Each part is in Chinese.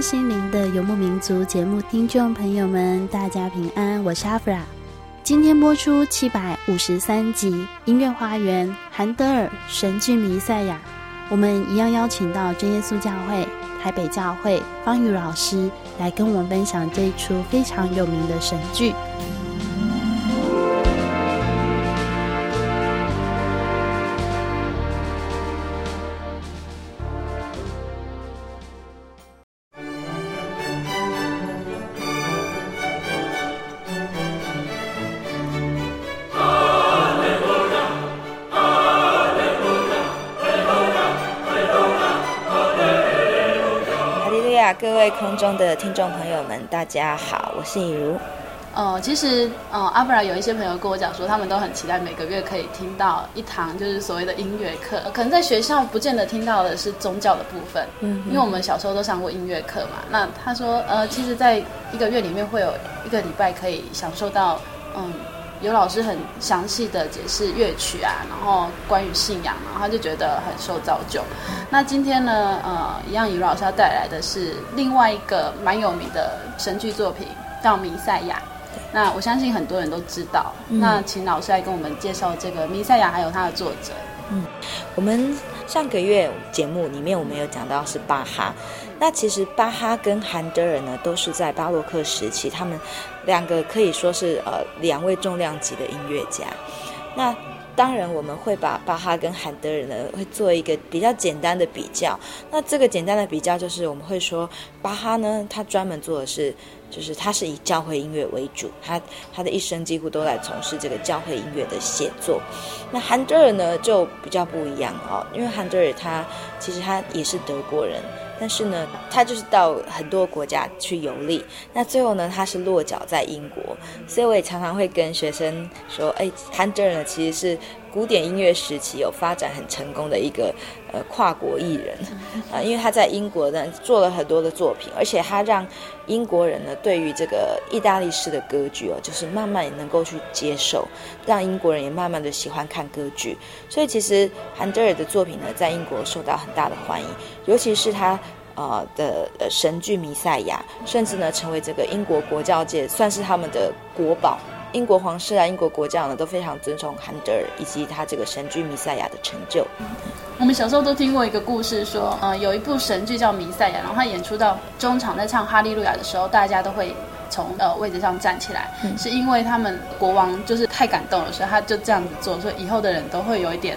心灵的游牧民族节目听众朋友们，大家平安，我是阿弗拉。今天播出七百五十三集音乐花园，韩德尔神剧弥赛亚。我们一样邀请到真耶稣教会台北教会方宇老师来跟我们分享这一出非常有名的神剧。中的听众朋友们，大家好，我是以如。哦、呃，其实，呃，阿布拉有一些朋友跟我讲说，他们都很期待每个月可以听到一堂就是所谓的音乐课。可能在学校不见得听到的是宗教的部分，嗯，因为我们小时候都上过音乐课嘛。那他说，呃，其实在一个月里面会有一个礼拜可以享受到，嗯。有老师很详细的解释乐曲啊，然后关于信仰，然后他就觉得很受造就。那今天呢，呃，一样，有老师要带来的是另外一个蛮有名的神剧作品，叫《弥赛亚》。那我相信很多人都知道。那请老师来跟我们介绍这个《弥赛亚》，还有他的作者。嗯，我们上个月节目里面我们有讲到是巴哈。那其实巴哈跟韩德尔呢，都是在巴洛克时期，他们两个可以说是呃两位重量级的音乐家。那当然我们会把巴哈跟韩德尔呢，会做一个比较简单的比较。那这个简单的比较就是我们会说，巴哈呢，他专门做的是，就是他是以教会音乐为主，他他的一生几乎都在从事这个教会音乐的写作。那韩德尔呢就比较不一样哦，因为韩德尔他其实他也是德国人。但是呢，他就是到很多国家去游历，那最后呢，他是落脚在英国，所以我也常常会跟学生说，哎，韩德尔呢其实是古典音乐时期有发展很成功的一个呃跨国艺人啊、因为他在英国呢做了很多的作品，而且他让英国人呢对于这个意大利式的歌剧哦，就是慢慢也能够去接受，让英国人也慢慢的喜欢看歌剧，所以其实韩德尔的作品呢在英国受到很大的欢迎，尤其是他。呃的呃神剧弥赛亚，甚至呢成为这个英国国教界算是他们的国宝。英国皇室啊，英国国教呢都非常尊崇韩德尔以及他这个神剧弥赛亚的成就。我们小时候都听过一个故事说，说呃有一部神剧叫弥赛亚，然后他演出到中场在唱哈利路亚的时候，大家都会从呃位置上站起来，嗯，是因为他们国王就是太感动了，所以他就这样子做，所以以后的人都会有一点，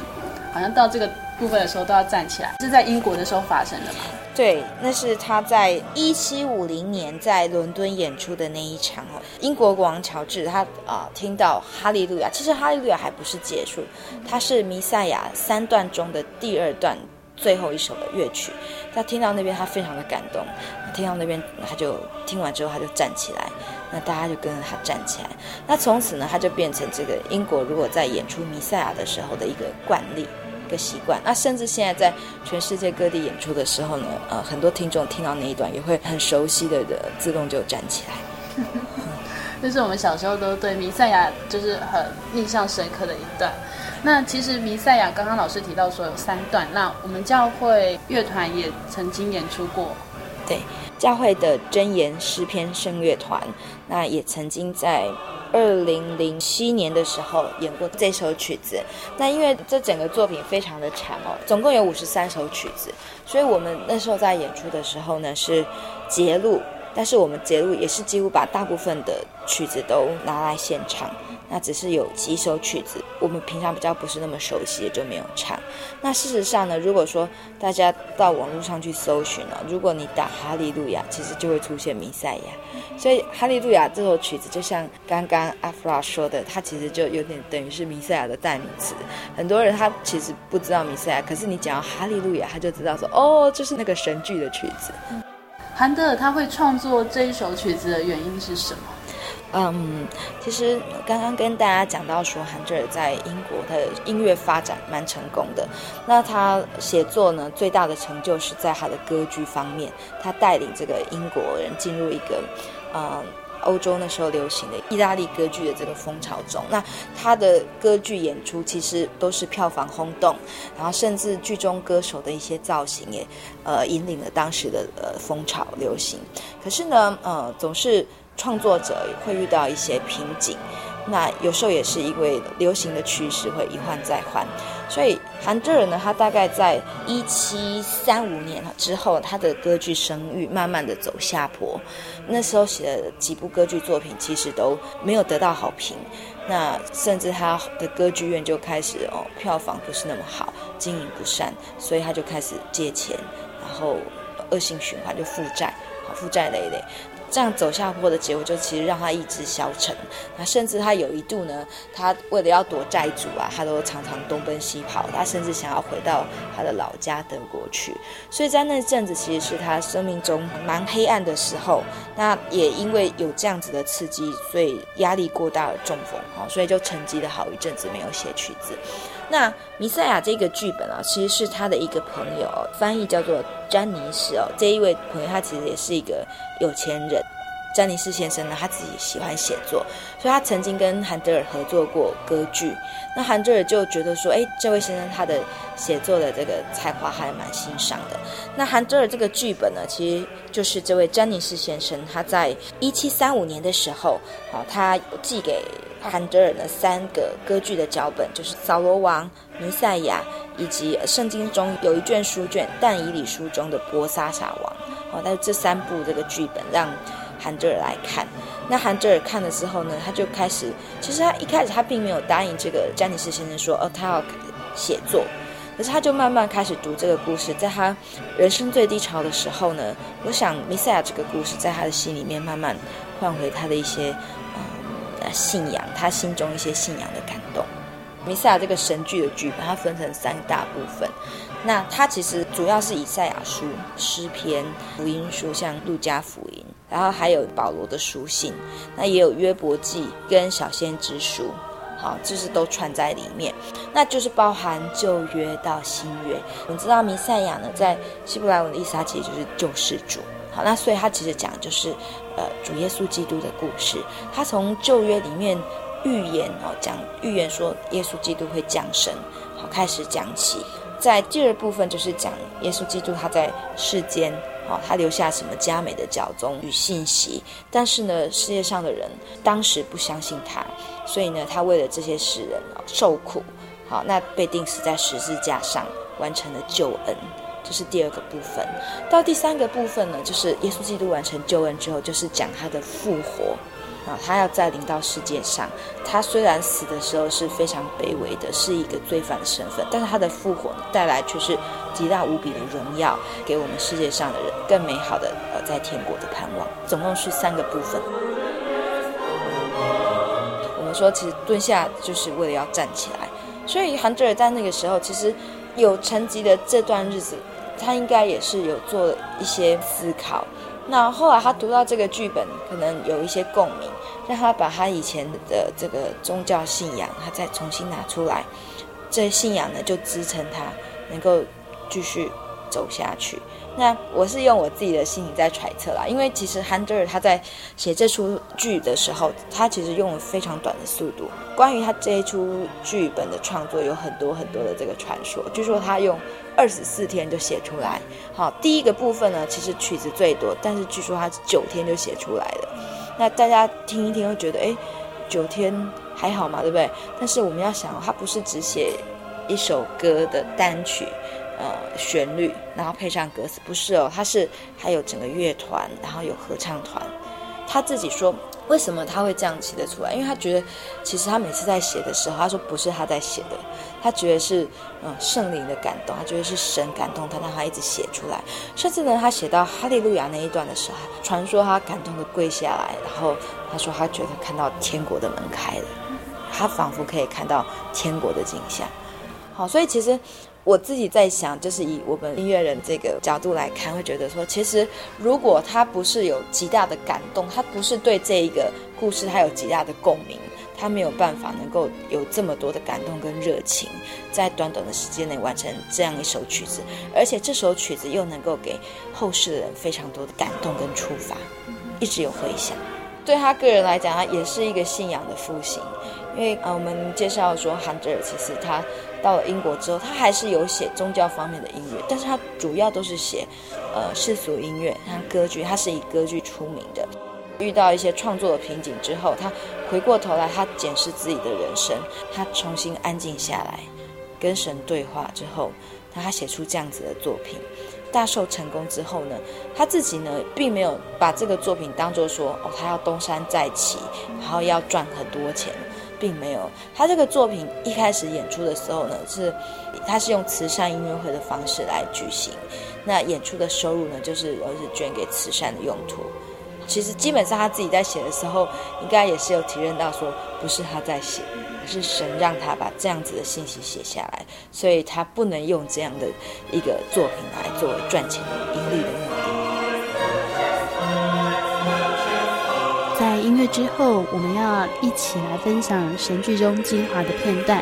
好像到这个部分的时候都要站起来。是在英国的时候发生的吗？对，那是他在一七五零年在伦敦演出的那一场哦。英国国王乔治他啊、呃、听到哈利路亚，其实哈利路亚还不是结束，它是弥赛亚三段中的第二段最后一首的乐曲。他听到那边他非常的感动，听到那边他就听完之后他就站起来，那大家就跟着他站起来。那从此呢，他就变成这个英国如果在演出弥赛亚的时候的一个惯例。个习惯。那甚至现在在全世界各地演出的时候呢，呃，很多听众听到那一段也会很熟悉的的自动就站起来。这是我们小时候都对弥赛亚就是很印象深刻的一段。那其实弥赛亚刚刚老师提到说有三段，那我们教会乐团也曾经演出过。对，教会的真言诗篇圣乐团，那也曾经在二零零七年的时候演过这首曲子。那因为这整个作品非常的长哦，总共有五十三首曲子，所以我们那时候在演出的时候呢是节录。但是我们节录也是几乎把大部分的曲子都拿来现场，那只是有几首曲子我们平常比较不是那么熟悉的就没有唱。那事实上呢，如果说大家到网络上去搜寻了，如果你打哈利路亚，其实就会出现弥赛亚。所以哈利路亚这首曲子就像刚刚阿弗拉说的，它其实就有点等于是弥赛亚的代名词。很多人他其实不知道弥赛亚，可是你讲到哈利路亚，他就知道说哦，就是那个神剧的曲子。韩德尔他会创作这一首曲子的原因是什么？嗯，其实刚刚跟大家讲到说，韩德尔在英国的音乐发展蛮成功的。那他写作呢，最大的成就是在他的歌剧方面，他带领这个英国人进入一个，嗯。欧洲那时候流行的意大利歌剧的这个风潮中，那他的歌剧演出其实都是票房轰动，然后甚至剧中歌手的一些造型也，呃，引领了当时的呃风潮流行。可是呢，呃，总是创作者会遇到一些瓶颈。那有时候也是因为流行的趋势会一换再换，所以韩德尔呢，他大概在一七三五年之后，他的歌剧声誉慢慢的走下坡。那时候写的几部歌剧作品其实都没有得到好评，那甚至他的歌剧院就开始哦，票房不是那么好，经营不善，所以他就开始借钱，然后恶性循环就负债，好负债累累。这样走下坡的结果，就其实让他意志消沉。那甚至他有一度呢，他为了要躲债主啊，他都常常东奔西跑。他甚至想要回到他的老家德国去。所以在那阵子，其实是他生命中蛮黑暗的时候。那也因为有这样子的刺激，所以压力过大而中风，哈，所以就沉寂了好一阵子没有写曲子。那弥赛亚这个剧本啊，其实是他的一个朋友翻译，叫做詹尼斯哦。这一位朋友他其实也是一个有钱人。詹尼斯先生呢，他自己喜欢写作，所以他曾经跟韩德尔合作过歌剧。那韩德尔就觉得说，哎，这位先生他的写作的这个才华还蛮欣赏的。那韩德尔这个剧本呢，其实就是这位詹尼斯先生他在一七三五年的时候，好，他寄给。韩德尔的三个歌剧的脚本，就是《扫罗王》、《弥赛亚》，以及圣经中有一卷书卷《但以理书》中的《伯沙王》。哦，那这三部这个剧本让韩德尔来看。那韩德尔看了之后呢，他就开始，其实他一开始他并没有答应这个詹尼斯先生说，哦，他要写作。可是他就慢慢开始读这个故事，在他人生最低潮的时候呢，我想弥赛亚这个故事在他的心里面慢慢换回他的一些。信仰，他心中一些信仰的感动。弥赛亚这个神剧的剧本，它分成三大部分。那它其实主要是以赛亚书、诗篇、福音书，像路加福音，然后还有保罗的书信，那也有约伯记跟小先知书，好，就是都串在里面。那就是包含旧约到新约。我们知道弥赛亚呢，在希伯来文的意思，它其实就是救世主。好，那所以他其实讲就是，呃，主耶稣基督的故事。他从旧约里面预言哦，讲预言说耶稣基督会降生，好，开始讲起。在第二部分就是讲耶稣基督他在世间，好，他留下什么佳美的教宗与信息。但是呢，世界上的人当时不相信他，所以呢，他为了这些世人哦受苦，好，那被钉死在十字架上，完成了救恩。这是第二个部分，到第三个部分呢，就是耶稣基督完成救恩之后，就是讲他的复活啊，他要再临到世界上。他虽然死的时候是非常卑微的，是一个罪犯的身份，但是他的复活，带来却是极大无比的荣耀，给我们世界上的人更美好的呃在天国的盼望。总共是三个部分。我们说，其实蹲下就是为了要站起来，所以韩德尔在那个时候其实有沉寂的这段日子。他应该也是有做一些思考，那后来他读到这个剧本，可能有一些共鸣，让他把他以前的这个宗教信仰，他再重新拿出来，这信仰呢就支撑他能够继续走下去。那我是用我自己的心情在揣测啦，因为其实韩德尔他在写这出剧的时候，他其实用了非常短的速度。关于他这一出剧本的创作，有很多很多的这个传说。据说他用二十四天就写出来。好，第一个部分呢，其实曲子最多，但是据说他九天就写出来了。那大家听一听会觉得，诶，九天还好嘛，对不对？但是我们要想，他不是只写一首歌的单曲。呃，旋律，然后配上歌词，不是哦，他是还有整个乐团，然后有合唱团。他自己说，为什么他会这样写得出来？因为他觉得，其实他每次在写的时候，他说不是他在写的，他觉得是嗯圣灵的感动，他觉得是神感动他，让他一直写出来。甚至呢，他写到哈利路亚那一段的时候，传说他感动的跪下来，然后他说他觉得看到天国的门开了，他仿佛可以看到天国的景象。好，所以其实。我自己在想，就是以我们音乐人这个角度来看，会觉得说，其实如果他不是有极大的感动，他不是对这一个故事他有极大的共鸣，他没有办法能够有这么多的感动跟热情，在短短的时间内完成这样一首曲子，而且这首曲子又能够给后世的人非常多的感动跟触发，一直有回响。对他个人来讲，他也是一个信仰的复兴，因为呃，我们介绍说，韩德尔其实他。到了英国之后，他还是有写宗教方面的音乐，但是他主要都是写，呃，世俗音乐，像歌剧，他是以歌剧出名的。遇到一些创作的瓶颈之后，他回过头来，他检视自己的人生，他重新安静下来，跟神对话之后，他写出这样子的作品，大受成功之后呢，他自己呢，并没有把这个作品当做说，哦，他要东山再起，然后要赚很多钱。并没有，他这个作品一开始演出的时候呢，是他是用慈善音乐会的方式来举行，那演出的收入呢，就是而是捐给慈善的用途。其实基本上他自己在写的时候，应该也是有体认到说，不是他在写，而是神让他把这样子的信息写下来，所以他不能用这样的一个作品来作为赚钱的盈利的目的。在音乐之后，我们要一起来分享神剧中精华的片段。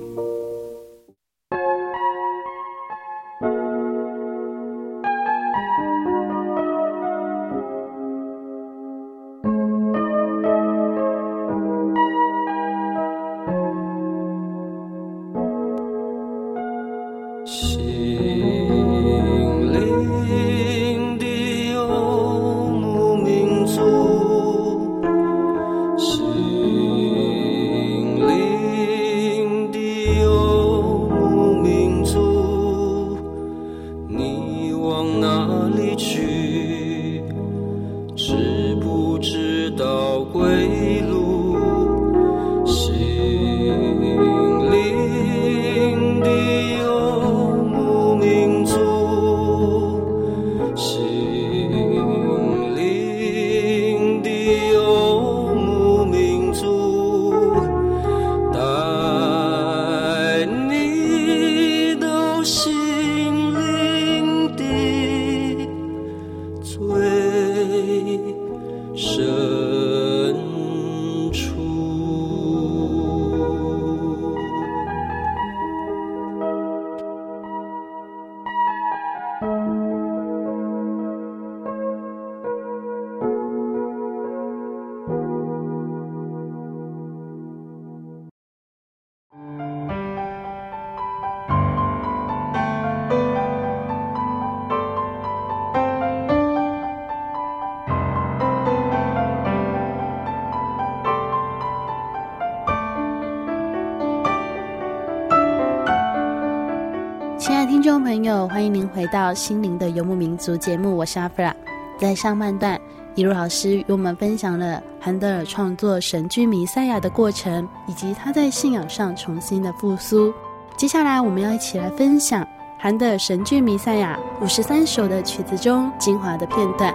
朋友，欢迎您回到《心灵的游牧民族》节目，我是阿弗拉。在上半段，一如老师与我们分享了韩德尔创作神剧《弥赛亚》的过程，以及他在信仰上重新的复苏。接下来，我们要一起来分享韩德尔神剧《弥赛亚》五十三首的曲子中精华的片段。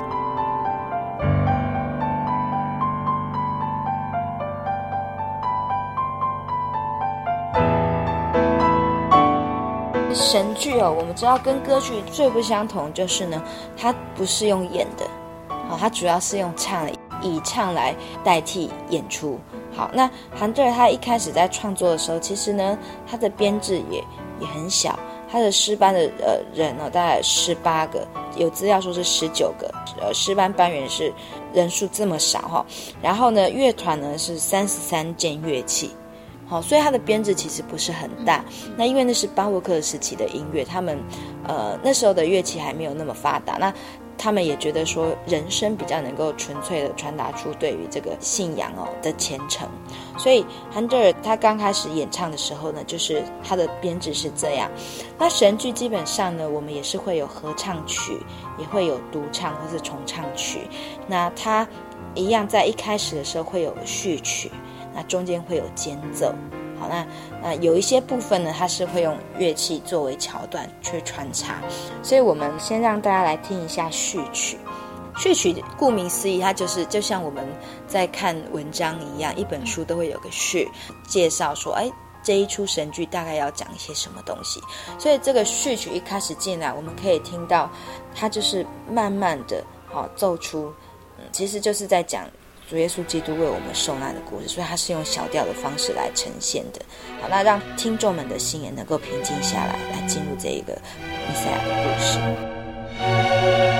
神剧哦，我们知道跟歌剧最不相同就是呢，它不是用演的，好，它主要是用唱，以唱来代替演出。好，那韩德尔他一开始在创作的时候，其实呢，他的编制也也很小，他的诗班的呃人呢，大概十八个，有资料说是十九个，呃，诗班班员是人数这么少哈。然后呢，乐团呢是三十三件乐器。好，所以它的编制其实不是很大。那因为那是巴洛克时期的音乐，他们，呃，那时候的乐器还没有那么发达。那他们也觉得说，人声比较能够纯粹的传达出对于这个信仰哦的虔诚。所以韩德尔他刚开始演唱的时候呢，就是他的编制是这样。那神剧基本上呢，我们也是会有合唱曲，也会有独唱或是重唱曲。那他一样在一开始的时候会有序曲。那中间会有间奏，好，那那有一些部分呢，它是会用乐器作为桥段去穿插，所以我们先让大家来听一下序曲。序曲顾名思义，它就是就像我们在看文章一样，一本书都会有个序，介绍说，哎，这一出神剧大概要讲一些什么东西。所以这个序曲一开始进来，我们可以听到它就是慢慢的，好奏出，嗯，其实就是在讲。主耶稣基督为我们受难的故事，所以他是用小调的方式来呈现的。好，那让听众们的心也能够平静下来，来进入这一个弥赛亚的故事。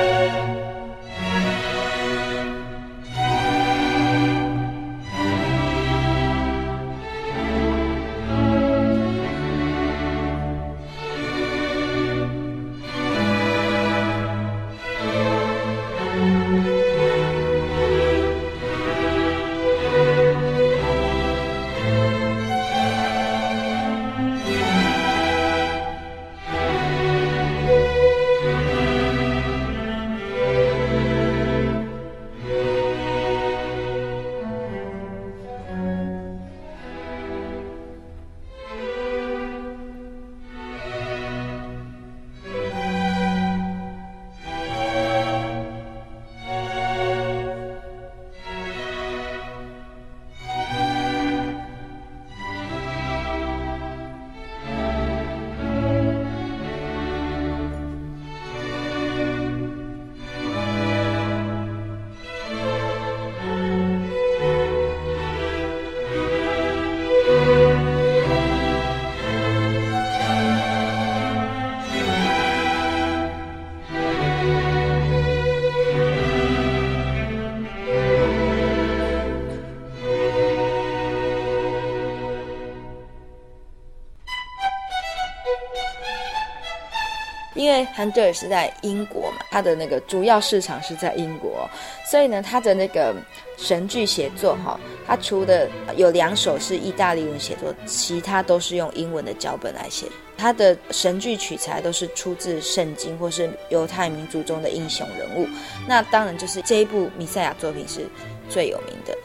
因为韩德尔是在英国嘛，他的那个主要市场是在英国，所以呢，他的那个神剧写作哈，他除了有两首是意大利文写作，其他都是用英文的脚本来写。他的神剧取材都是出自圣经或是犹太民族中的英雄人物。那当然就是这一部弥赛亚作品是最有名的。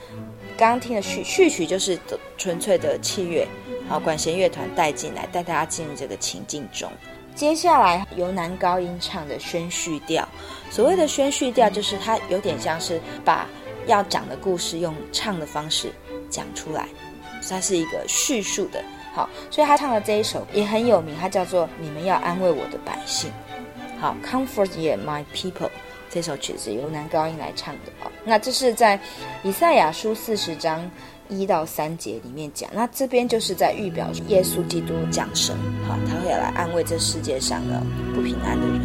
刚刚听的序序曲就是纯粹的器乐，好，管弦乐团带进来，带大家进入这个情境中。接下来由男高音唱的宣叙调，所谓的宣叙调就是它有点像是把要讲的故事用唱的方式讲出来，它是一个叙述的。好，所以他唱的这一首也很有名，它叫做《你们要安慰我的百姓》。好，Comfort ye my people，这首曲子由男高音来唱的。好，那这是在以赛亚书四十章。一到三节里面讲，那这边就是在预表耶稣基督降生，好，他会来安慰这世界上的不平安的人。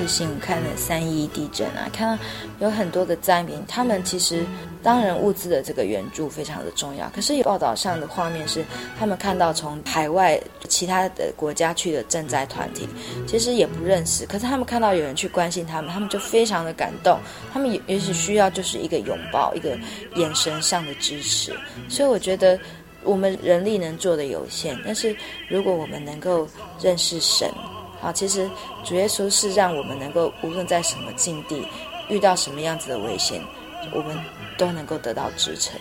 看电视新闻，看了三一地震啊，看到有很多的灾民，他们其实当然物资的这个援助非常的重要。可是报道上的画面是，他们看到从海外其他的国家去的赈灾团体，其实也不认识，可是他们看到有人去关心他们，他们就非常的感动。他们也也许需要就是一个拥抱，一个眼神上的支持。所以我觉得我们人力能做的有限，但是如果我们能够认识神。好，其实主耶稣是让我们能够无论在什么境地，遇到什么样子的危险，我们都能够得到支撑。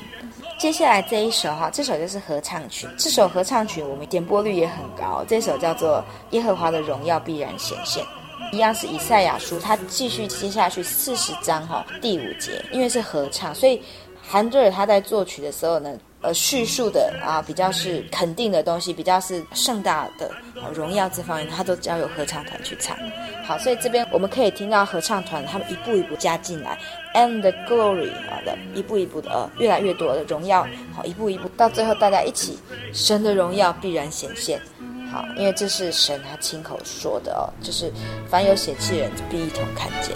接下来这一首哈，这首就是合唱曲。这首合唱曲我们点播率也很高。这首叫做《耶和华的荣耀必然显现》，一样是以赛亚书，它继续接下去四十章哈第五节，因为是合唱，所以韩德尔他在作曲的时候呢。呃，叙述的啊，比较是肯定的东西，比较是盛大的荣耀这方面，他都交由合唱团去唱。好，所以这边我们可以听到合唱团他们一步一步加进来，and the glory 好的一步一步的呃越来越多的荣耀，好，一步一步到最后大家一起，神的荣耀必然显现。好，因为这是神他亲口说的哦，就是凡有血气人必一同看见。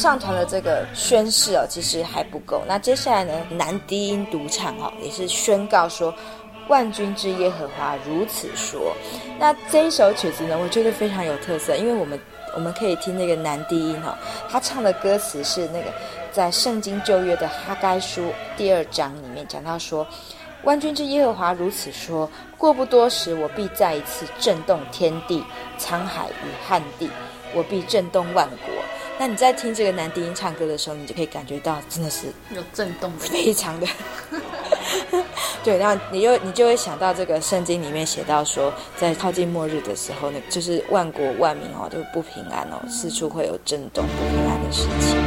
合唱团的这个宣誓哦，其实还不够。那接下来呢，男低音独唱哈，也是宣告说，万军之耶和华如此说。那这一首曲子呢，我觉得非常有特色，因为我们我们可以听那个男低音哈，他唱的歌词是那个在圣经旧约的哈该书第二章里面讲到说，万军之耶和华如此说，过不多时，我必再一次震动天地、沧海与旱地，我必震动万国。那你在听这个男低音唱歌的时候，你就可以感觉到，真的是有震动，非常的。对，然后你又你就会想到这个圣经里面写到说，在靠近末日的时候呢，就是万国万民哦，就不平安哦，四处会有震动不平安的事情。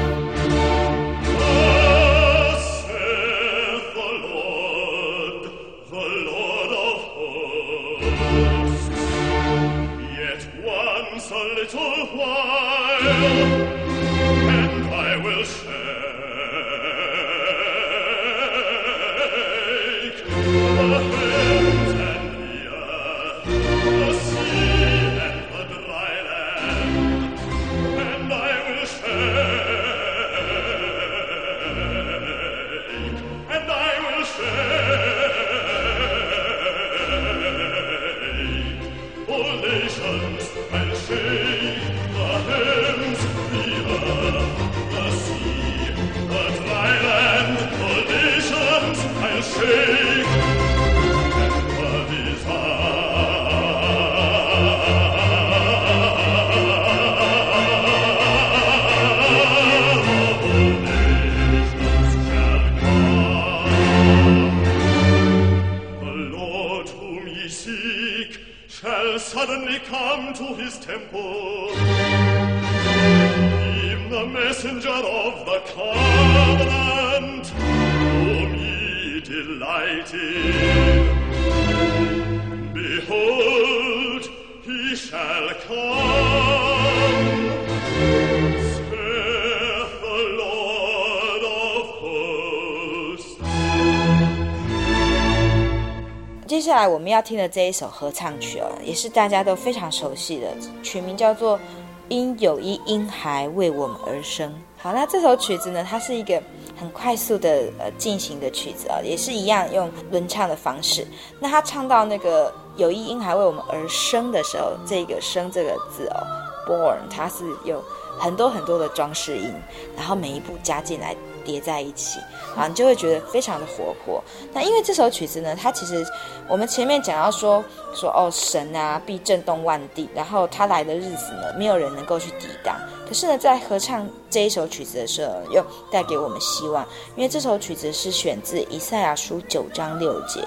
要听的这一首合唱曲哦，也是大家都非常熟悉的，曲名叫做《因有一婴孩为我们而生》。好，那这首曲子呢，它是一个很快速的呃进行的曲子啊、也是一样用轮唱的方式。那他唱到那个“有一婴孩为我们而生”的时候，这个“生”这个字哦，“born”，它是有很多很多的装饰音，然后每一步加进来。叠在一起，啊，你就会觉得非常的活泼。那因为这首曲子呢，它其实我们前面讲到说说哦，神啊必震动万地，然后他来的日子呢，没有人能够去抵挡。可是呢，在合唱这一首曲子的时候，又带给我们希望，因为这首曲子是选自以赛亚书九章六节，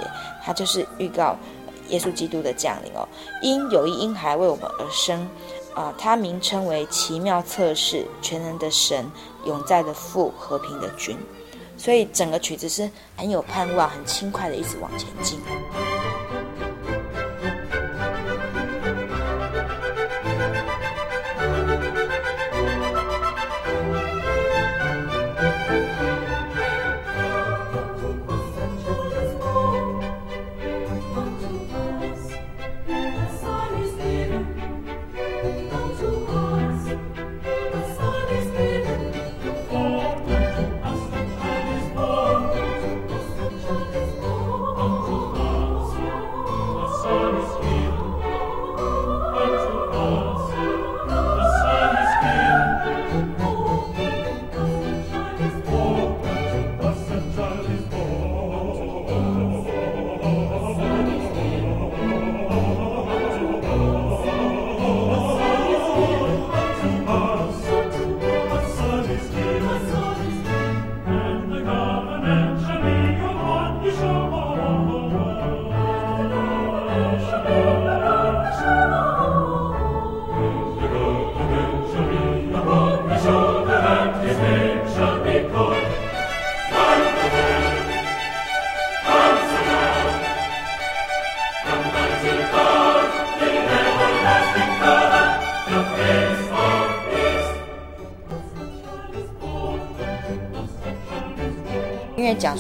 它就是预告耶稣基督的降临哦。因有一婴孩为我们而生。啊，它名称为奇妙测试、全能的神、永在的父、和平的君，所以整个曲子是很有盼望、很轻快的，一直往前进。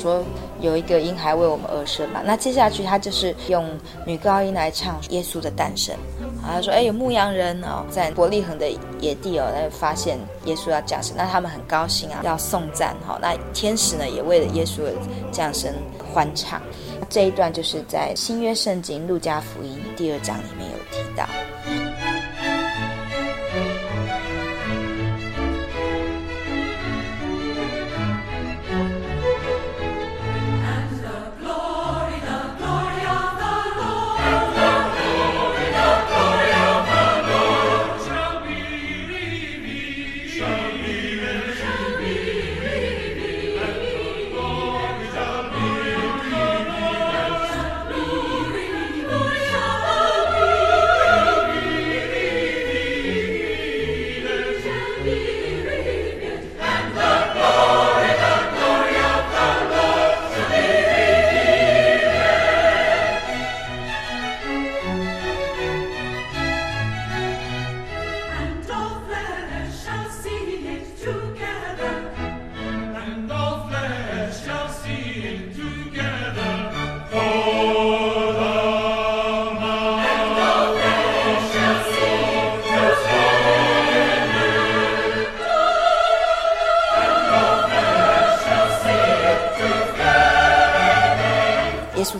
说有一个婴孩为我们而生嘛，那接下去他就是用女高音来唱耶稣的诞生。啊，他说：“哎，有牧羊人哦，在伯利恒的野地哦，来发现耶稣要降生，那他们很高兴啊，要颂赞哈。那天使呢，也为了耶稣的降生欢唱。这一段就是在新约圣经路加福音第二章里面有提到。”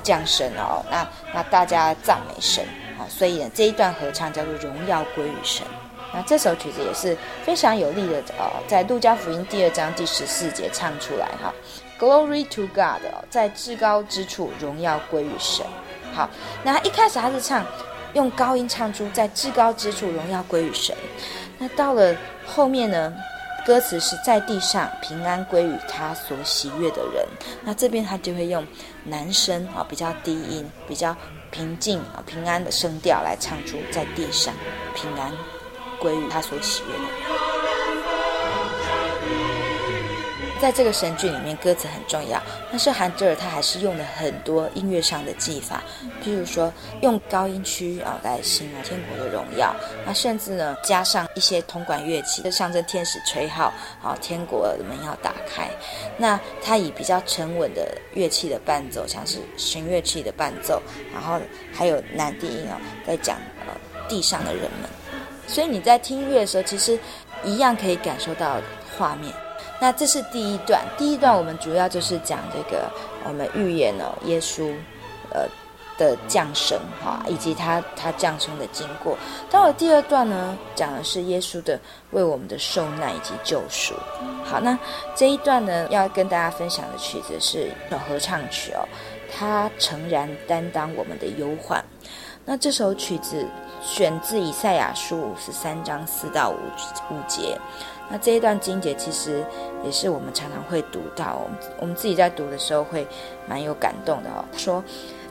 降生哦，那那大家赞美神啊，所以呢这一段合唱叫做荣耀归于神。那这首曲子也是非常有力的哦，在路加福音第二章第十四节唱出来哈，Glory to God，在至高之处荣耀归于神。好，那一开始他是唱用高音唱出在至高之处荣耀归于神，那到了后面呢？歌词是在地上平安归于他所喜悦的人，那这边他就会用男声啊，比较低音，比较平静啊、平安的声调来唱出在地上平安归于他所喜悦的。在这个神剧里面，歌词很重要，但是韩德尔他还是用了很多音乐上的技法，譬如说用高音区啊来形容天国的荣耀，那甚至呢加上一些铜管乐器，就象征天使吹号，啊天国的门要打开。那他以比较沉稳的乐器的伴奏，像是弦乐器的伴奏，然后还有男低音啊，在讲呃地上的人们。所以你在听音乐的时候，其实一样可以感受到画面。那这是第一段，第一段我们主要就是讲这个我们预言了耶稣，呃的降生哈，以及他他降生的经过。到了第二段呢，讲的是耶稣的为我们的受难以及救赎。好，那这一段呢，要跟大家分享的曲子是一首合唱曲哦，他诚然担当我们的忧患。那这首曲子选自以赛亚书五十三章四到五五节。那这一段经节其实也是我们常常会读到，我们我们自己在读的时候会蛮有感动的哦。说：“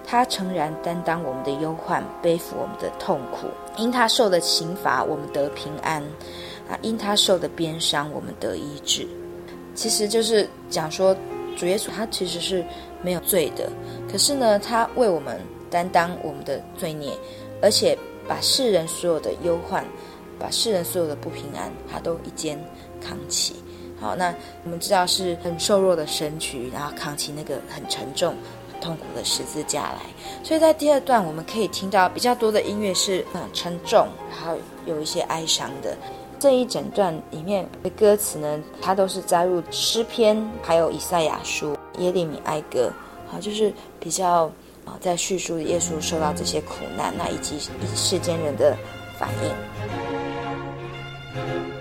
他诚然担当我们的忧患，背负我们的痛苦，因他受的刑罚，我们得平安；啊，因他受的鞭伤，我们得医治。”其实就是讲说，主耶稣他其实是没有罪的，可是呢，他为我们担当我们的罪孽，而且把世人所有的忧患。把世人所有的不平安，他都一肩扛起。好，那我们知道是很瘦弱的身躯，然后扛起那个很沉重、很痛苦的十字架来。所以在第二段，我们可以听到比较多的音乐是很沉重，然后有一些哀伤的。这一整段里面的歌词呢，它都是加入诗篇，还有以赛亚书、耶利米哀歌，好，就是比较啊，在叙述耶稣受到这些苦难，那以及世间人的反应。Thank you.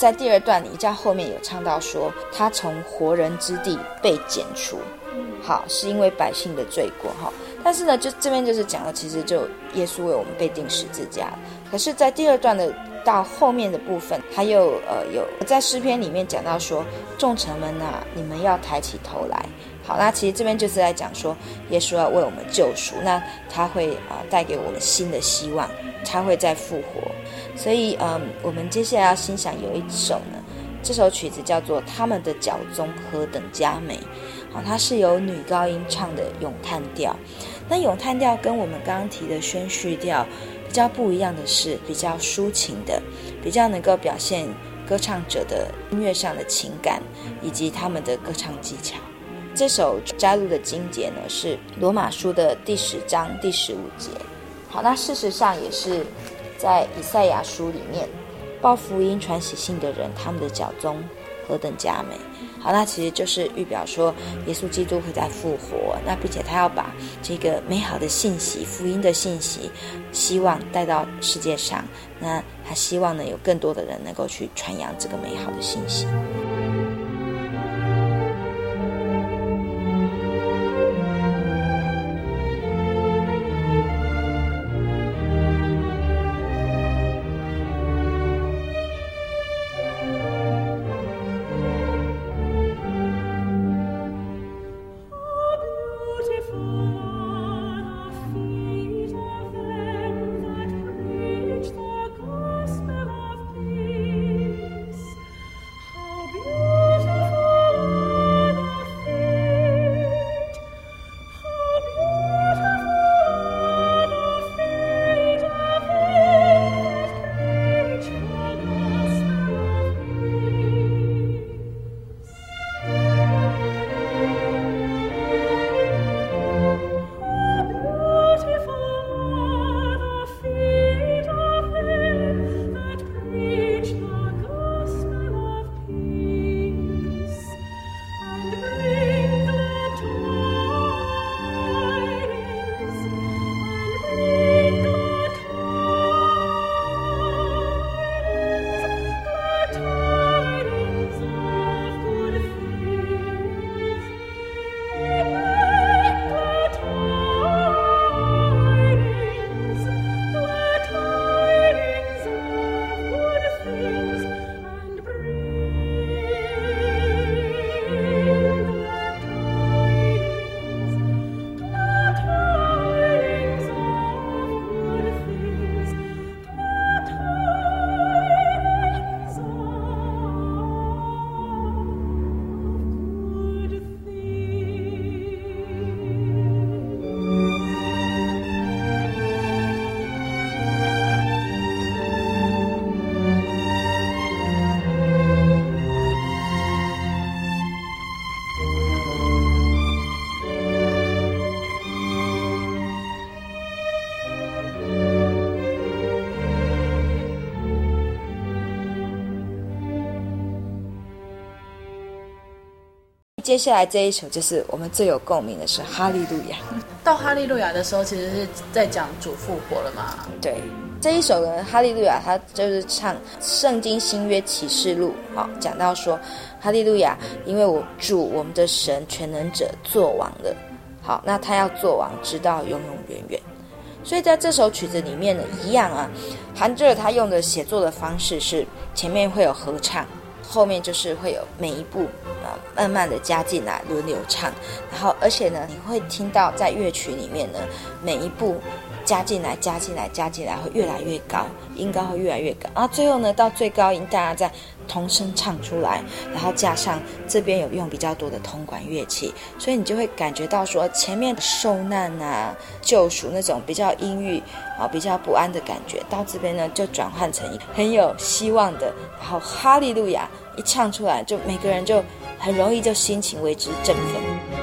在第二段，你在后面有唱到说，他从活人之地被剪除，好，是因为百姓的罪过哈。但是呢，就这边就是讲了，其实就耶稣为我们被钉十字架。可是，在第二段的到后面的部分，还有呃有在诗篇里面讲到说，众臣们呐、啊，你们要抬起头来。好，那其实这边就是在讲说，耶稣要为我们救赎，那他会啊、呃、带给我们新的希望，他会再复活。所以，嗯，我们接下来要欣赏有一首呢，这首曲子叫做《他们的脚踪何等佳美》，好，它是由女高音唱的咏叹调。那咏叹调跟我们刚刚提的宣叙调比较不一样的是，比较抒情的，比较能够表现歌唱者的音乐上的情感以及他们的歌唱技巧。这首加入的经节呢是罗马书的第十章第十五节。好，那事实上也是。在以赛亚书里面，报福音传喜信的人，他们的脚踪何等佳美。好，那其实就是预表说，耶稣基督会在复活，那并且他要把这个美好的信息、福音的信息，希望带到世界上。那他希望呢，有更多的人能够去传扬这个美好的信息。接下来这一首就是我们最有共鸣的是《哈利路亚》。到《哈利路亚》的时候，其实是在讲主复活了嘛？对，这一首呢，《哈利路亚》它就是唱《圣经新约启示录》好，讲到说，哈利路亚，因为我主我们的神全能者做王了。好，那他要做王，直到永永远远。所以在这首曲子里面呢，一样啊，韩德尔他用的写作的方式是前面会有合唱。后面就是会有每一步啊，慢慢的加进来，轮流唱，然后而且呢，你会听到在乐曲里面呢，每一步加进来，加进来，加进来，会越来越高，音高会越来越高，然后最后呢，到最高音，大家再同声唱出来，然后加上这边有用比较多的铜管乐器，所以你就会感觉到说前面受难啊、救赎那种比较阴郁啊、比较不安的感觉，到这边呢就转换成一很有希望的，然后哈利路亚。一唱出来，就每个人就很容易就心情为之振奋。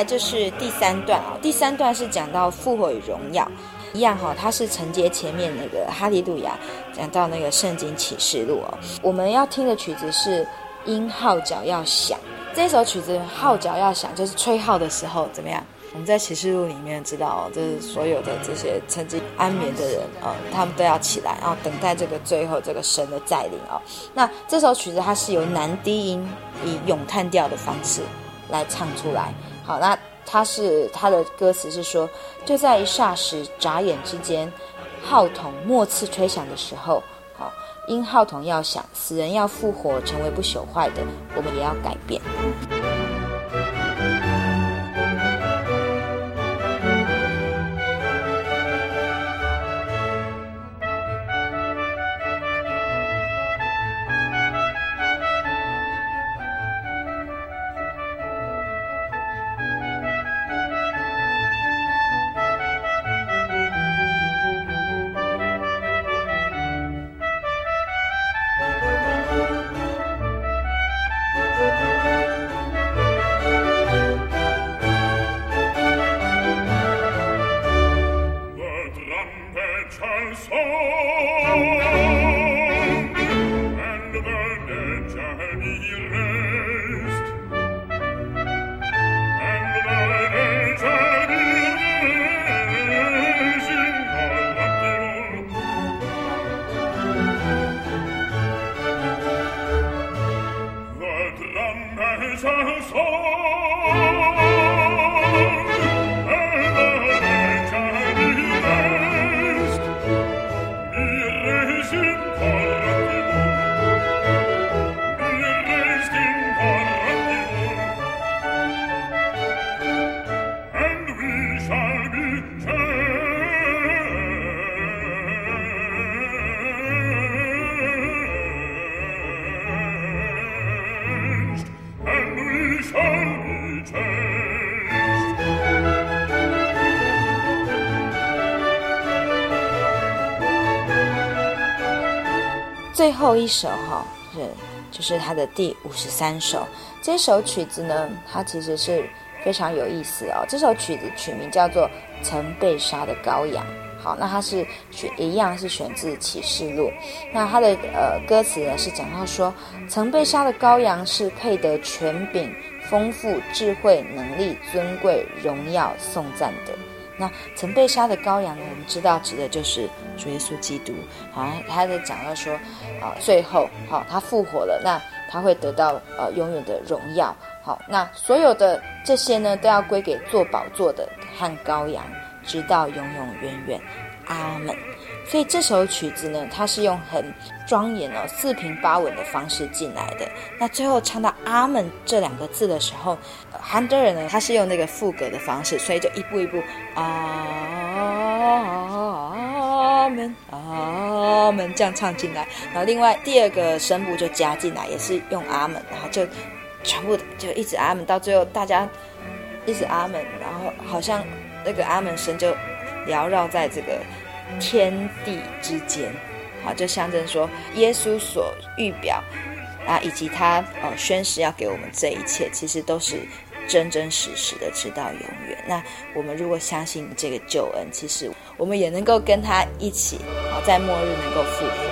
来就是第三段啊，第三段是讲到复活与荣耀，一样哈，它是承接前面那个哈利路亚，讲到那个圣经启示录哦。我们要听的曲子是音号角要响，这首曲子号角要响，就是吹号的时候怎么样？我们在启示录里面知道哦，就是所有的这些曾经安眠的人啊，他们都要起来，然后等待这个最后这个神的再临哦。那这首曲子它是由男低音以咏叹调的方式来唱出来。好，那他是他的歌词是说，就在一霎时、眨眼之间，号筒末次吹响的时候，好，因号筒要响，死人要复活，成为不朽坏的，我们也要改变。后一首哈是就是他的第五十三首，这首曲子呢，它其实是非常有意思哦。这首曲子曲名叫做《曾被杀的羔羊》。好，那它是选一样是选自启示录。那它的呃歌词呢是讲到说，曾被杀的羔羊是配得权柄、丰富、智慧、能力、尊贵、荣耀、颂赞的。那曾被杀的羔羊呢，我们知道指的就是主耶稣基督。好，他在讲到说，啊，最后好，他复活了，那他会得到呃永远的荣耀。好，那所有的这些呢，都要归给坐宝座的和羔羊，直到永永远远。阿门。所以这首曲子呢，它是用很庄严哦、四平八稳的方式进来的。那最后唱到“阿门”这两个字的时候，韩德尔呢，他是用那个副格的方式，所以就一步一步“阿门，阿门”这样唱进来。然后另外第二个声部就加进来，也是用“阿门”，然后就全部就一直“阿门”，到最后大家一直“阿门”，然后好像那个“阿门”声就缭绕在这个。天地之间，好，就象征说耶稣所预表啊，以及他呃宣誓要给我们这一切，其实都是真真实实的，直到永远。那我们如果相信这个救恩，其实我们也能够跟他一起，啊，在末日能够复活。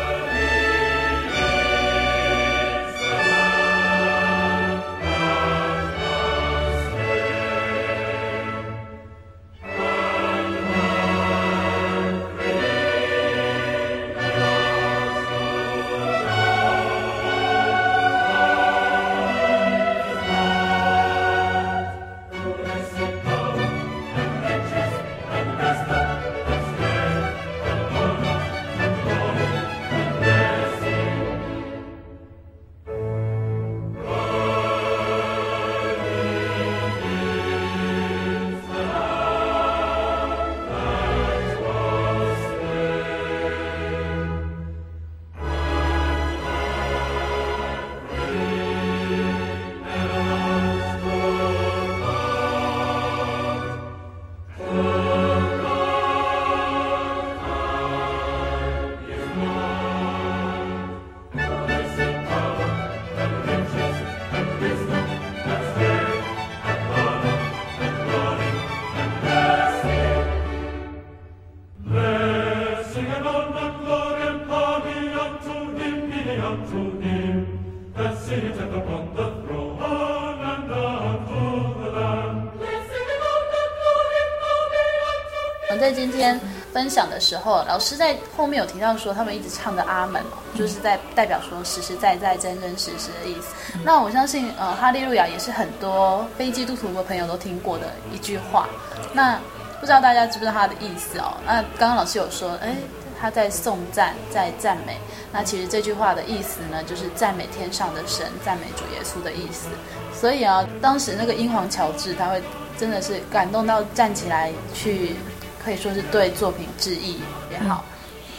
在今天分享的时候，老师在后面有提到说，他们一直唱的阿门哦，就是在代表说实实在在、真真实实的意思。那我相信，呃，哈利路亚也是很多非基督徒的朋友都听过的一句话。那不知道大家知不知道它的意思哦？那刚刚老师有说，哎，他在颂赞，在赞美。那其实这句话的意思呢，就是赞美天上的神，赞美主耶稣的意思。所以啊，当时那个英皇乔治，他会真的是感动到站起来去。可以说是对作品致意也好，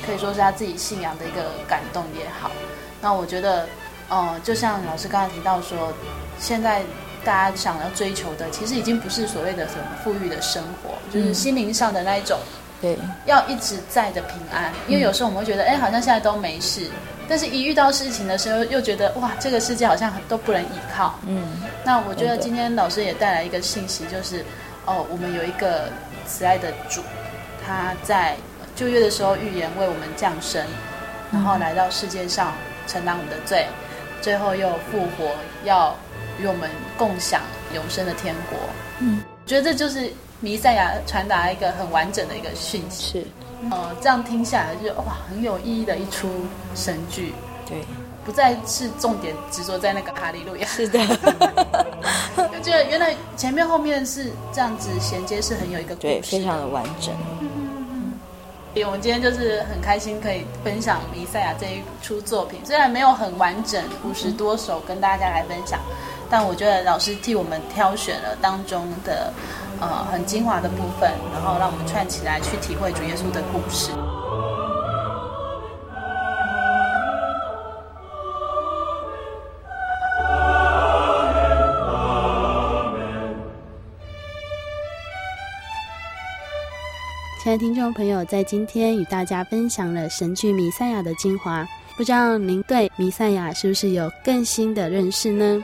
可以说是他自己信仰的一个感动也好。那我觉得，呃，就像老师刚才提到说，现在大家想要追求的，其实已经不是所谓的什么富裕的生活，就是心灵上的那一种，对，要一直在的平安。因为有时候我们会觉得，哎，好像现在都没事，但是一遇到事情的时候，又觉得哇，这个世界好像都不能依靠。嗯，那我觉得今天老师也带来一个信息，就是哦，我们有一个慈爱的主。他在旧约的时候预言为我们降生，然后来到世界上承担我们的罪，最后又复活，要与我们共享永生的天国。嗯，我觉得这就是弥赛亚传达一个很完整的一个讯息。是，呃，这样听下来就哇，很有意义的一出神剧。对，不再是重点执着在那个哈利路亚。是的，就觉得原来前面后面是这样子衔接，是很有一个对，非常的完整。我们今天就是很开心可以分享《弥赛亚》这一出作品，虽然没有很完整五十多首跟大家来分享，但我觉得老师替我们挑选了当中的呃很精华的部分，然后让我们串起来去体会主耶稣的故事。亲爱的听众朋友，在今天与大家分享了神剧《弥赛亚》的精华，不知道您对弥赛亚是不是有更新的认识呢？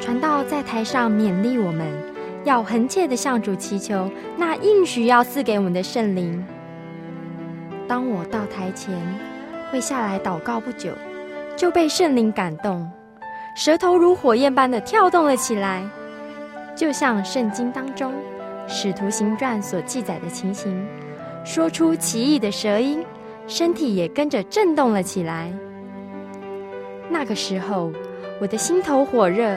传道在台上勉励我们，要恒切的向主祈求那应许要赐给我们的圣灵。当我到台前，跪下来祷告不久。就被圣灵感动，舌头如火焰般的跳动了起来，就像圣经当中《使徒行传》所记载的情形，说出奇异的舌音，身体也跟着震动了起来。那个时候，我的心头火热，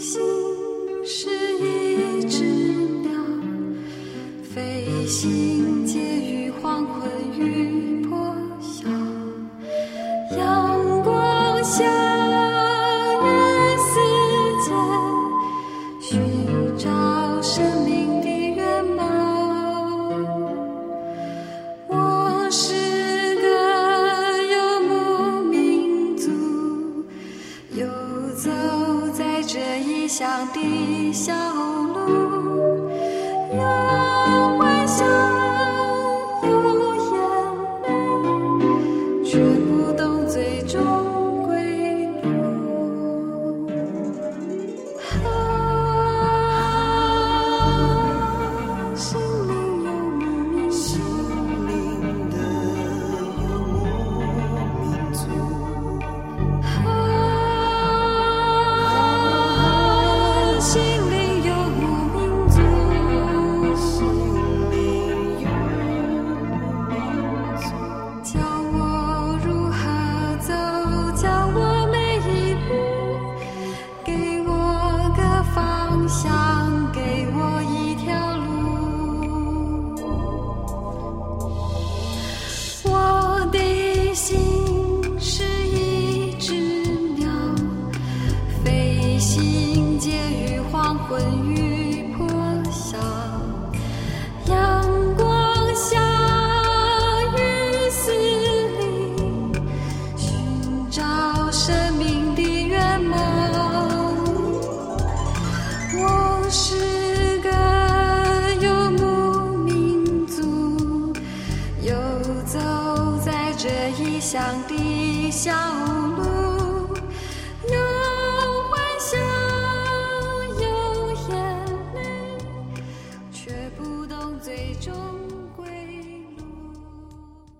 心是一只鸟，飞行结于黄昏雨破晓。阳光下的似界，寻找生命的原貌。我是。一笑